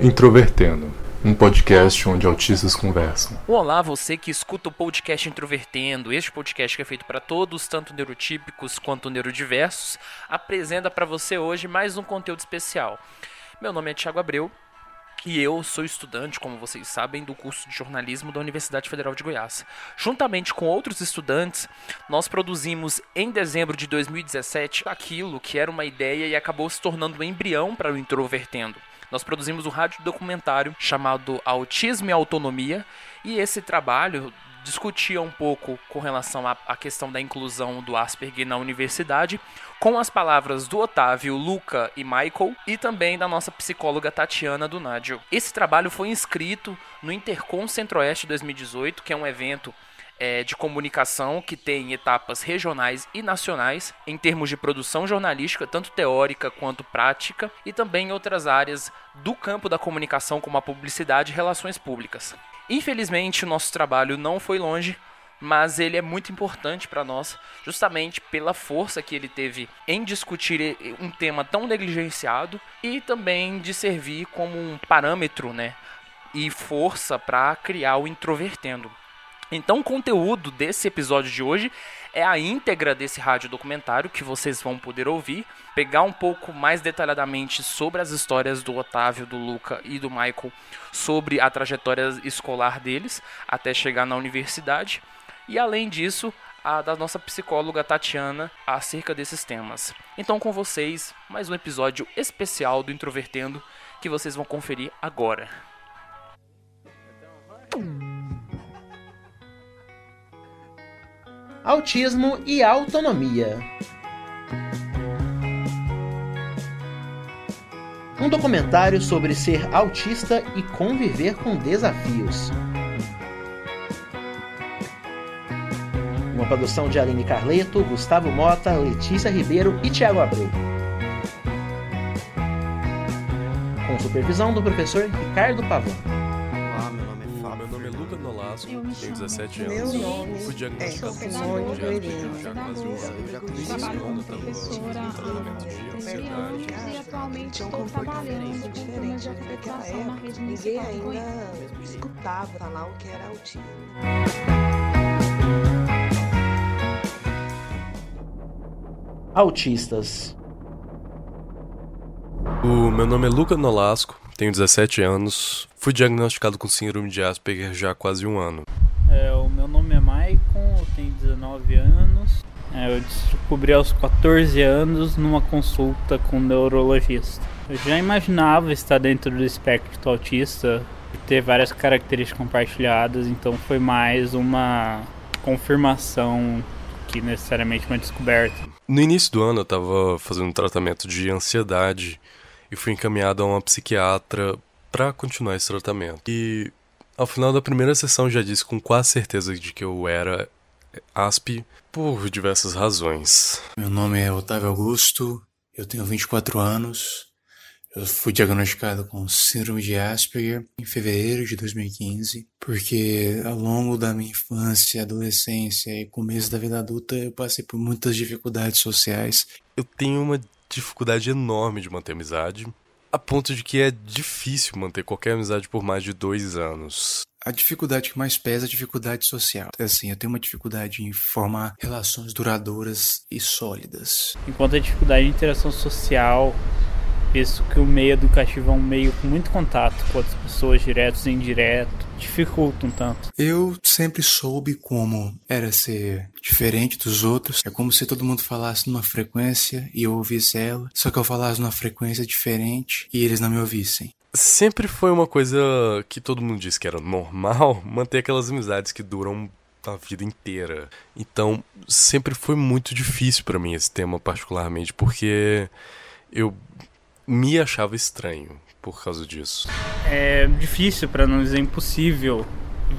Introvertendo, um podcast onde autistas conversam. Olá, você que escuta o podcast Introvertendo. Este podcast que é feito para todos, tanto neurotípicos quanto neurodiversos, apresenta para você hoje mais um conteúdo especial. Meu nome é Thiago Abreu e eu sou estudante, como vocês sabem, do curso de jornalismo da Universidade Federal de Goiás. Juntamente com outros estudantes, nós produzimos em dezembro de 2017 aquilo que era uma ideia e acabou se tornando um embrião para o Introvertendo nós produzimos um rádio documentário chamado Autismo e Autonomia, e esse trabalho discutia um pouco com relação à, questão da inclusão do Asperger na universidade, com as palavras do Otávio, Luca e Michael, e também da nossa psicóloga Tatiana do Nádio. Esse trabalho foi inscrito no Intercom Centro-Oeste 2018, que é um evento é, de comunicação que tem etapas regionais e nacionais em termos de produção jornalística, tanto teórica quanto prática, e também em outras áreas do campo da comunicação, como a publicidade e relações públicas. Infelizmente, o nosso trabalho não foi longe, mas ele é muito importante para nós, justamente pela força que ele teve em discutir um tema tão negligenciado e também de servir como um parâmetro, né, e força para criar o introvertendo. Então, o conteúdo desse episódio de hoje é a íntegra desse rádio documentário que vocês vão poder ouvir, pegar um pouco mais detalhadamente sobre as histórias do Otávio, do Luca e do Michael, sobre a trajetória escolar deles até chegar na universidade, e além disso, a da nossa psicóloga Tatiana acerca desses temas. Então, com vocês, mais um episódio especial do Introvertendo que vocês vão conferir agora. Autismo e Autonomia. Um documentário sobre ser autista e conviver com desafios. Uma produção de Aline Carleto, Gustavo Mota, Letícia Ribeiro e Tiago Abreu. Com supervisão do professor Ricardo Pavão. Tenho 17 anos. Meu nome Fui diagnosticado é com síndrome de já há quase um ano. Eu já conheci Trabalho um tratamento de ansiedade. E atualmente estou trabalhando diferente. Na época, rede ninguém municipal de ainda Goiânia. escutava falar o que era autismo. Autistas. O meu nome é Luca Nolasco, tenho 17 anos. Fui diagnosticado com síndrome de Asperger já há quase um ano. É, o meu nome é Maicon, eu tenho 19 anos. É, eu descobri aos 14 anos numa consulta com um neurologista. Eu já imaginava estar dentro do espectro autista e ter várias características compartilhadas, então foi mais uma confirmação que necessariamente uma descoberta. No início do ano eu estava fazendo um tratamento de ansiedade e fui encaminhado a uma psiquiatra para continuar esse tratamento. E ao final da primeira sessão já disse com quase certeza de que eu era ASP por diversas razões. Meu nome é Otávio Augusto, eu tenho 24 anos. Eu fui diagnosticado com síndrome de Asperger em fevereiro de 2015, porque ao longo da minha infância, adolescência e começo da vida adulta eu passei por muitas dificuldades sociais. Eu tenho uma dificuldade enorme de manter amizade, a ponto de que é difícil manter qualquer amizade por mais de dois anos. A dificuldade que mais pesa é a dificuldade social. Assim, eu tenho uma dificuldade em formar relações duradouras e sólidas. Enquanto a dificuldade de interação social, visto que o meio educativo é um meio com muito contato com outras pessoas, diretos e indiretos, dificulta um tanto. Eu sempre soube como era ser diferente dos outros. É como se todo mundo falasse numa frequência e eu ouvisse ela, só que eu falasse numa frequência diferente e eles não me ouvissem. Sempre foi uma coisa que todo mundo disse que era normal manter aquelas amizades que duram a vida inteira. Então, sempre foi muito difícil para mim esse tema particularmente, porque eu me achava estranho por causa disso. É difícil, para não dizer impossível,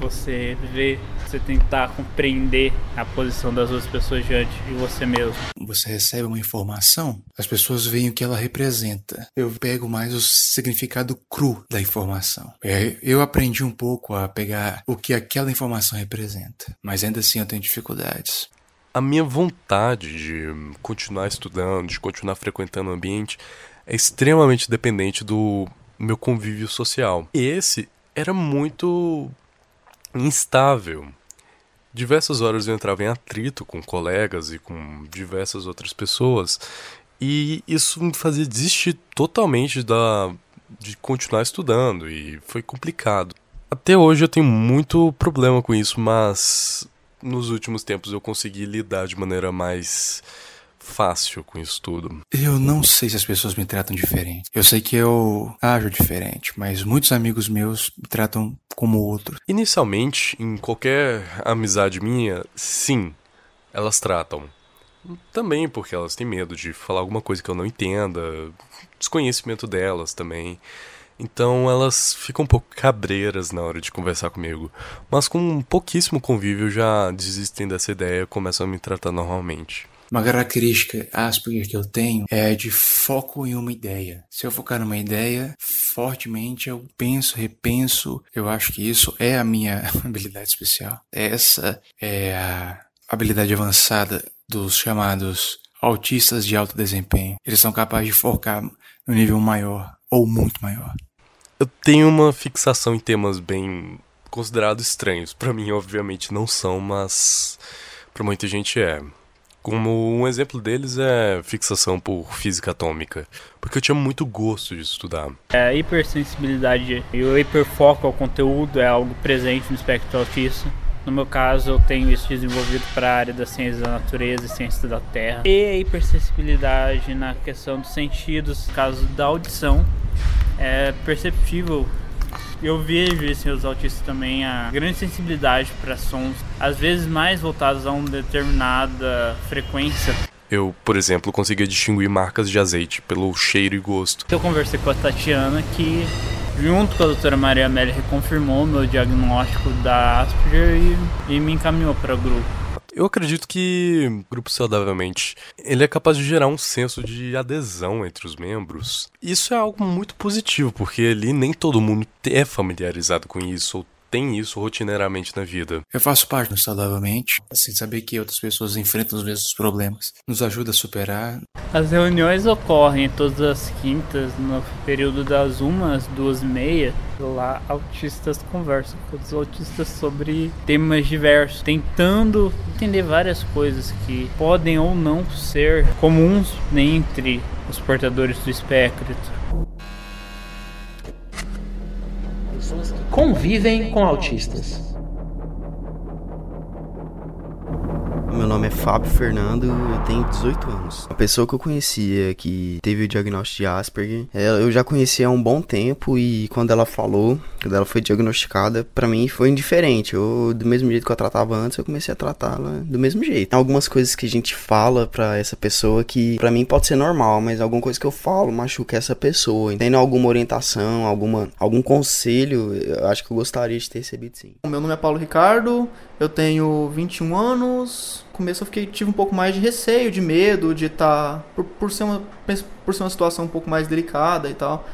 você ver, você tentar compreender a posição das outras pessoas diante de você mesmo. você recebe uma informação, as pessoas veem o que ela representa. Eu pego mais o significado cru da informação. É, eu aprendi um pouco a pegar o que aquela informação representa, mas ainda assim eu tenho dificuldades. A minha vontade de continuar estudando, de continuar frequentando o ambiente, é extremamente dependente do meu convívio social. E esse era muito instável. Diversas horas eu entrava em atrito com colegas e com diversas outras pessoas, e isso me fazia desistir totalmente da de continuar estudando e foi complicado. Até hoje eu tenho muito problema com isso, mas nos últimos tempos eu consegui lidar de maneira mais fácil com isso tudo. Eu não sei se as pessoas me tratam diferente. Eu sei que eu ajo diferente, mas muitos amigos meus me tratam como outro. Inicialmente, em qualquer amizade minha, sim, elas tratam. Também porque elas têm medo de falar alguma coisa que eu não entenda, desconhecimento delas também. Então elas ficam um pouco cabreiras na hora de conversar comigo. Mas com um pouquíssimo convívio já desistem dessa ideia e começam a me tratar normalmente. Uma característica Asperger que eu tenho é de foco em uma ideia. Se eu focar numa ideia, fortemente eu penso, repenso. Eu acho que isso é a minha habilidade especial. Essa é a habilidade avançada dos chamados autistas de alto desempenho. Eles são capazes de focar no nível maior ou muito maior. Eu tenho uma fixação em temas bem considerados estranhos. Para mim, obviamente, não são, mas para muita gente é. Como um exemplo deles é fixação por física atômica, porque eu tinha muito gosto de estudar. É, a hipersensibilidade e o hiperfoco ao conteúdo é algo presente no espectro autista. No meu caso, eu tenho isso desenvolvido para a área da ciência da natureza e ciência da terra. E a hipersensibilidade na questão dos sentidos, no caso da audição, é perceptível eu vejo em seus autistas também a grande sensibilidade para sons, às vezes mais voltados a uma determinada frequência. Eu, por exemplo, conseguia distinguir marcas de azeite pelo cheiro e gosto. Eu conversei com a Tatiana que, junto com a doutora Maria Amélia, reconfirmou meu diagnóstico da Asperger e, e me encaminhou para o grupo. Eu acredito que grupo saudavelmente ele é capaz de gerar um senso de adesão entre os membros. Isso é algo muito positivo, porque ali nem todo mundo é familiarizado com isso ou tem isso rotineiramente na vida. Eu faço parte do Saudavelmente, sem saber que outras pessoas enfrentam os mesmos problemas. Nos ajuda a superar. As reuniões ocorrem todas as quintas, no período das umas, duas e meia. Lá, autistas conversam com os autistas sobre temas diversos, tentando entender várias coisas que podem ou não ser comuns entre os portadores do espectro. Pessoas que convivem com autistas. Meu nome é Fábio Fernando, eu tenho 18 anos. A pessoa que eu conhecia que teve o diagnóstico de Asperger, eu já conhecia há um bom tempo e quando ela falou, quando ela foi diagnosticada, para mim foi indiferente. Eu, do mesmo jeito que eu tratava antes, eu comecei a tratá-la do mesmo jeito. Algumas coisas que a gente fala para essa pessoa que para mim pode ser normal, mas alguma coisa que eu falo machuca essa pessoa. Tendo alguma orientação, alguma algum conselho, eu acho que eu gostaria de ter recebido sim. Meu nome é Paulo Ricardo, eu tenho 21 anos. Começo eu fiquei, tive um pouco mais de receio, de medo, de estar. Tá, por, por, ser uma, por ser uma situação um pouco mais delicada e tal.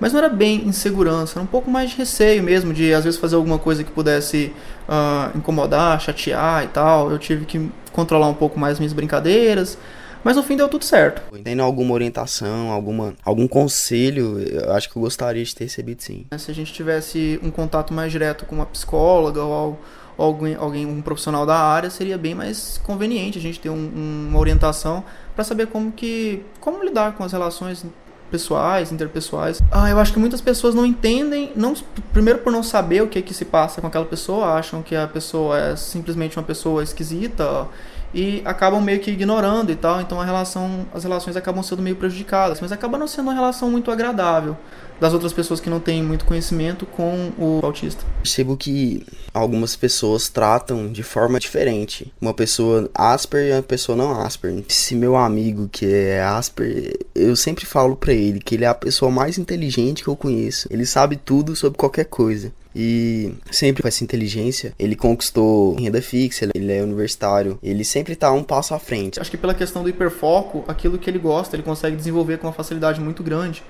Mas não era bem insegurança, era um pouco mais de receio mesmo, de às vezes fazer alguma coisa que pudesse uh, incomodar, chatear e tal. Eu tive que controlar um pouco mais minhas brincadeiras. Mas no fim deu tudo certo. Tendo alguma orientação, alguma, algum conselho, eu acho que eu gostaria de ter recebido sim. Se a gente tivesse um contato mais direto com uma psicóloga ou algo alguém, alguém um profissional da área, seria bem mais conveniente a gente ter um, uma orientação para saber como que como lidar com as relações pessoais, interpessoais. Ah, eu acho que muitas pessoas não entendem, não primeiro por não saber o que que se passa com aquela pessoa, acham que a pessoa é simplesmente uma pessoa esquisita e acabam meio que ignorando e tal, então a relação, as relações acabam sendo meio prejudicadas, mas acaba não sendo uma relação muito agradável. das outras pessoas que não têm muito conhecimento com o autista. Percebo que algumas pessoas tratam de forma diferente. Uma pessoa Asper e uma pessoa não Asper. Se meu amigo que é Asper, eu sempre falo para ele que ele é a pessoa mais inteligente que eu conheço. Ele sabe tudo sobre qualquer coisa. E sempre com essa inteligência, ele conquistou renda fixa, ele é universitário, ele sempre tá um passo à frente. Acho que pela questão do hiperfoco, aquilo que ele gosta, ele consegue desenvolver com uma facilidade muito grande.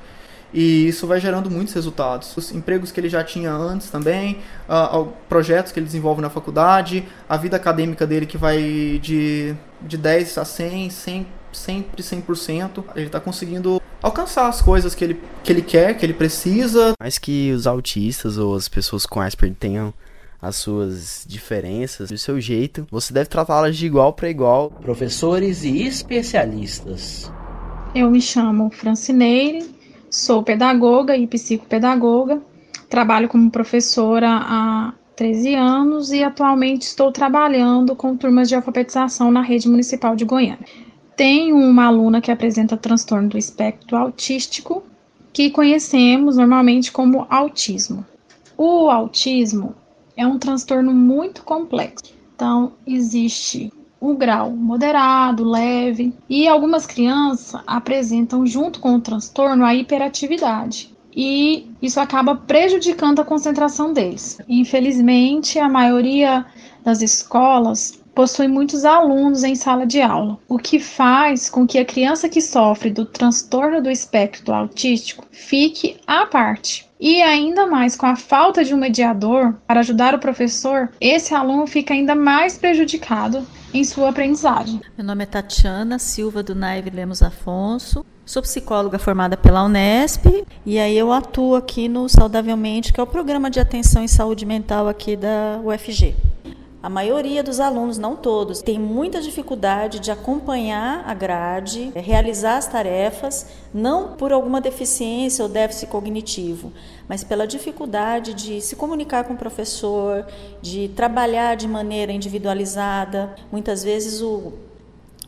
E isso vai gerando muitos resultados. Os empregos que ele já tinha antes também, uh, projetos que ele desenvolve na faculdade, a vida acadêmica dele que vai de, de 10 a 100, 100 sempre 100%. Ele está conseguindo alcançar as coisas que ele, que ele quer, que ele precisa. Mais que os autistas ou as pessoas com Asperger tenham as suas diferenças, do seu jeito, você deve tratá-las de igual para igual. Professores e especialistas. Eu me chamo Francineire, Sou pedagoga e psicopedagoga, trabalho como professora há 13 anos e atualmente estou trabalhando com turmas de alfabetização na rede municipal de Goiânia. Tenho uma aluna que apresenta transtorno do espectro autístico, que conhecemos normalmente como autismo. O autismo é um transtorno muito complexo. Então, existe o grau moderado, leve, e algumas crianças apresentam, junto com o transtorno, a hiperatividade. E isso acaba prejudicando a concentração deles. Infelizmente, a maioria das escolas possui muitos alunos em sala de aula, o que faz com que a criança que sofre do transtorno do espectro autístico fique à parte. E ainda mais com a falta de um mediador para ajudar o professor, esse aluno fica ainda mais prejudicado em sua aprendizagem. Meu nome é Tatiana Silva do Naive Lemos Afonso. Sou psicóloga formada pela Unesp e aí eu atuo aqui no Saudavelmente, que é o programa de atenção em saúde mental aqui da UFG. A maioria dos alunos, não todos, tem muita dificuldade de acompanhar a grade, realizar as tarefas, não por alguma deficiência ou déficit cognitivo, mas pela dificuldade de se comunicar com o professor, de trabalhar de maneira individualizada. Muitas vezes o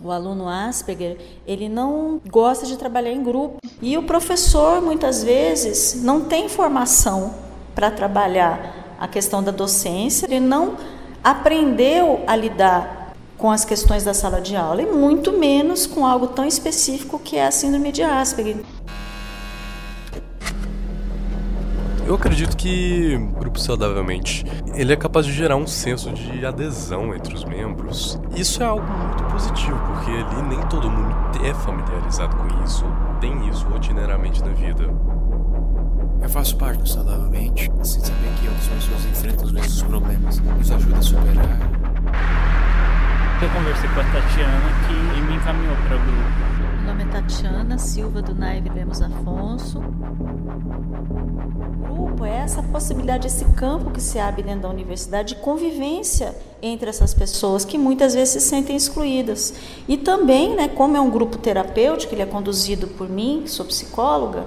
o aluno Asperger, ele não gosta de trabalhar em grupo. E o professor, muitas vezes, não tem formação para trabalhar a questão da docência, ele não aprendeu a lidar com as questões da sala de aula e muito menos com algo tão específico que é a síndrome de Asperger. Eu acredito que o grupo saudavelmente ele é capaz de gerar um senso de adesão entre os membros. Isso é algo muito positivo, porque ali nem todo mundo é familiarizado com isso, tem isso rotineiramente na vida. Eu faço parte do Saudavelmente, sem saber que outras pessoas enfrentam os mesmos problemas, nos ajuda a superar. Eu conversei com a Tatiana que me encaminhou para o grupo. Nome é Tatiana Silva do Naive Lemos Afonso. Grupo é essa possibilidade, esse campo que se abre dentro da universidade de convivência entre essas pessoas que muitas vezes se sentem excluídas. E também, né, como é um grupo terapêutico, ele é conduzido por mim, que sou psicóloga,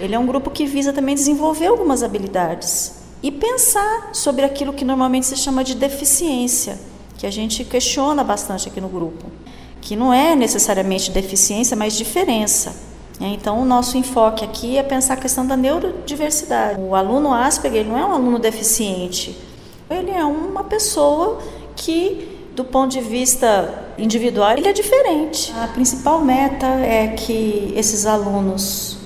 ele é um grupo que visa também desenvolver algumas habilidades e pensar sobre aquilo que normalmente se chama de deficiência, que a gente questiona bastante aqui no grupo, que não é necessariamente deficiência, mas diferença. Né? Então, o nosso enfoque aqui é pensar a questão da neurodiversidade. O aluno Asperger não é um aluno deficiente, ele é uma pessoa que, do ponto de vista individual, ele é diferente. A principal meta é que esses alunos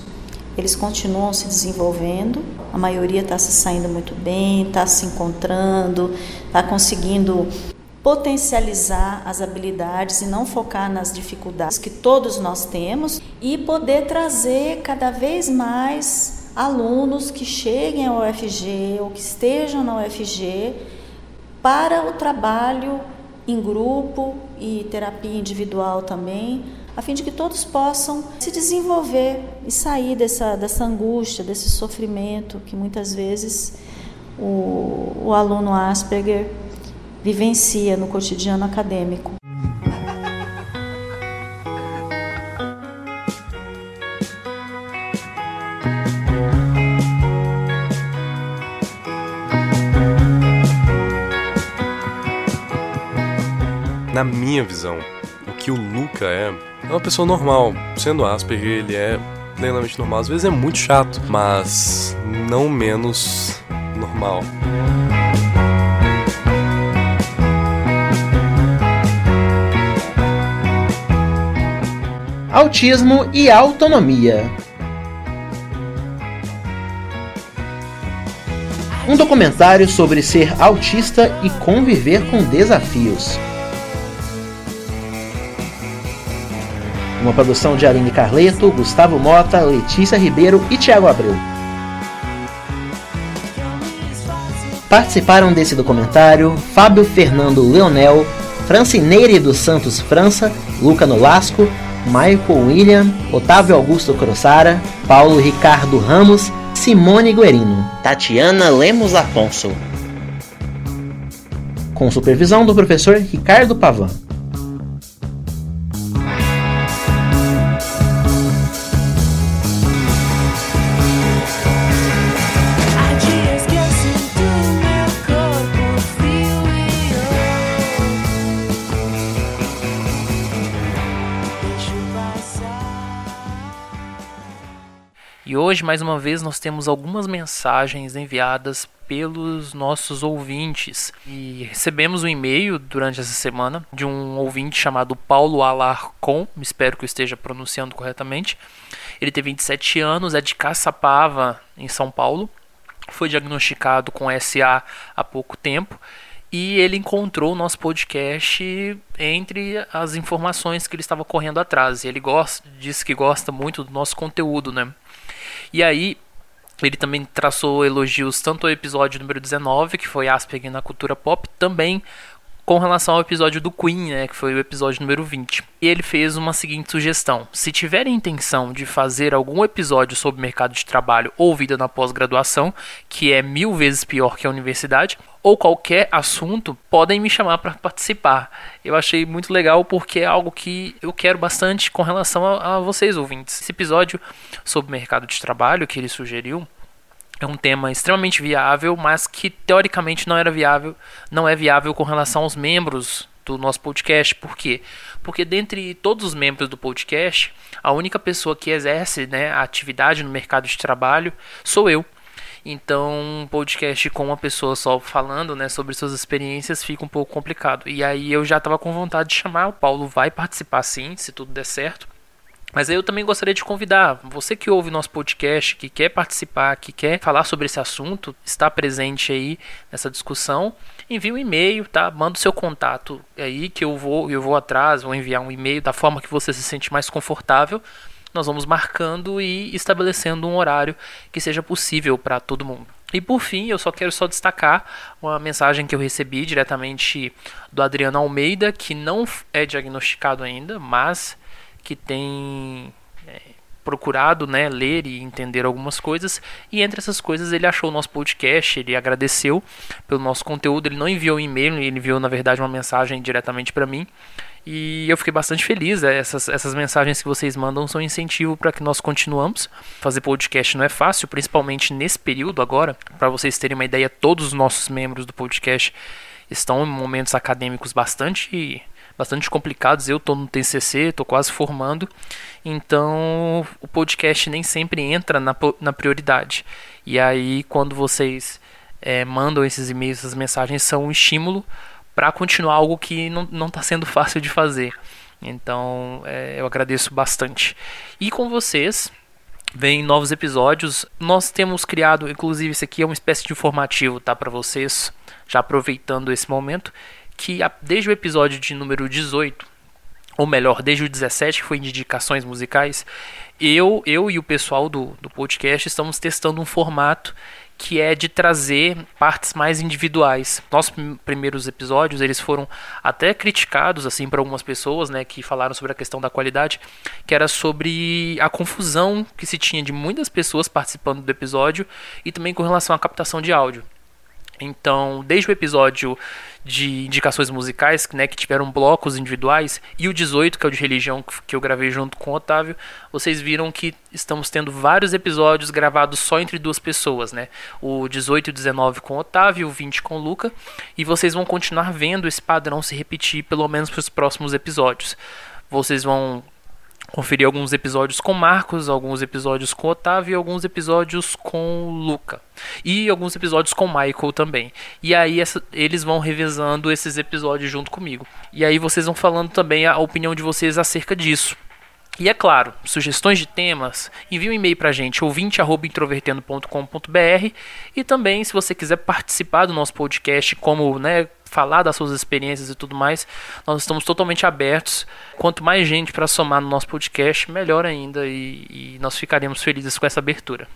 eles continuam se desenvolvendo, a maioria está se saindo muito bem, está se encontrando, está conseguindo potencializar as habilidades e não focar nas dificuldades que todos nós temos e poder trazer cada vez mais alunos que cheguem ao UFG ou que estejam na UFG para o trabalho em grupo e terapia individual também, a fim de que todos possam se desenvolver e sair dessa, dessa angústia, desse sofrimento que muitas vezes o, o aluno Asperger vivencia no cotidiano acadêmico. Na minha visão, o que o Luca é é uma pessoa normal. Sendo Asperger, ele é plenamente normal. Às vezes é muito chato, mas não menos normal. Autismo e autonomia. Um documentário sobre ser autista e conviver com desafios. Uma produção de Aline Carleto, Gustavo Mota, Letícia Ribeiro e Tiago Abreu. Participaram desse documentário Fábio Fernando Leonel, Francineire dos Santos França, Luca Nolasco, Michael William, Otávio Augusto Crossara, Paulo Ricardo Ramos, Simone Guerino, Tatiana Lemos Afonso. Com supervisão do professor Ricardo Pavan. E hoje, mais uma vez, nós temos algumas mensagens enviadas pelos nossos ouvintes. E recebemos um e-mail durante essa semana de um ouvinte chamado Paulo Alarcon, espero que eu esteja pronunciando corretamente. Ele tem 27 anos, é de Caçapava, em São Paulo. Foi diagnosticado com SA há pouco tempo e ele encontrou o nosso podcast entre as informações que ele estava correndo atrás. Ele gosta, disse que gosta muito do nosso conteúdo, né? E aí, ele também traçou elogios tanto ao episódio número 19, que foi Asperger na cultura pop, também com relação ao episódio do Queen, né, que foi o episódio número 20. E ele fez uma seguinte sugestão: se tiverem intenção de fazer algum episódio sobre mercado de trabalho ou vida na pós-graduação, que é mil vezes pior que a universidade, ou qualquer assunto, podem me chamar para participar. Eu achei muito legal porque é algo que eu quero bastante com relação a, a vocês ouvintes. Esse episódio sobre mercado de trabalho que ele sugeriu é um tema extremamente viável, mas que teoricamente não era viável, não é viável com relação aos membros do nosso podcast. Por quê? Porque dentre todos os membros do podcast, a única pessoa que exerce né, a atividade no mercado de trabalho sou eu. Então, um podcast com uma pessoa só falando né, sobre suas experiências fica um pouco complicado. E aí eu já estava com vontade de chamar, o Paulo vai participar sim, se tudo der certo. Mas eu também gostaria de convidar você que ouve nosso podcast, que quer participar, que quer falar sobre esse assunto, está presente aí nessa discussão, envie um e-mail, tá? Manda o seu contato aí que eu vou, eu vou atrás, vou enviar um e-mail da forma que você se sente mais confortável. Nós vamos marcando e estabelecendo um horário que seja possível para todo mundo. E por fim, eu só quero só destacar uma mensagem que eu recebi diretamente do Adriano Almeida, que não é diagnosticado ainda, mas que tem é, procurado né, ler e entender algumas coisas. E entre essas coisas ele achou o nosso podcast, ele agradeceu pelo nosso conteúdo, ele não enviou um e-mail, ele enviou na verdade uma mensagem diretamente para mim. E eu fiquei bastante feliz. Né? Essas, essas mensagens que vocês mandam são incentivo para que nós continuamos. Fazer podcast não é fácil, principalmente nesse período agora. Para vocês terem uma ideia, todos os nossos membros do podcast estão em momentos acadêmicos bastante bastante complicados. Eu estou no TCC, estou quase formando, então o podcast nem sempre entra na, na prioridade. E aí, quando vocês é, mandam esses e-mails, essas mensagens, são um estímulo para continuar algo que não está sendo fácil de fazer. Então, é, eu agradeço bastante. E com vocês, vem novos episódios. Nós temos criado, inclusive, esse aqui é uma espécie de informativo, tá? Para vocês, já aproveitando esse momento que desde o episódio de número 18, ou melhor, desde o 17, que foi de indicações musicais, eu, eu e o pessoal do, do podcast estamos testando um formato que é de trazer partes mais individuais. Nossos primeiros episódios, eles foram até criticados assim para algumas pessoas, né, que falaram sobre a questão da qualidade, que era sobre a confusão que se tinha de muitas pessoas participando do episódio e também com relação à captação de áudio. Então, desde o episódio de indicações musicais, né, que tiveram blocos individuais, e o 18, que é o de religião, que eu gravei junto com o Otávio, vocês viram que estamos tendo vários episódios gravados só entre duas pessoas, né? O 18 e o 19 com o Otávio, o 20 com o Luca, e vocês vão continuar vendo esse padrão se repetir pelo menos para os próximos episódios. Vocês vão conferir alguns episódios com Marcos, alguns episódios com Otávio e alguns episódios com Luca. E alguns episódios com Michael também. E aí essa, eles vão revezando esses episódios junto comigo. E aí vocês vão falando também a opinião de vocês acerca disso. E é claro, sugestões de temas, envie um e-mail para a gente, ouvinte.introvertendo.com.br e também, se você quiser participar do nosso podcast, como né, falar das suas experiências e tudo mais, nós estamos totalmente abertos. Quanto mais gente para somar no nosso podcast, melhor ainda e, e nós ficaremos felizes com essa abertura.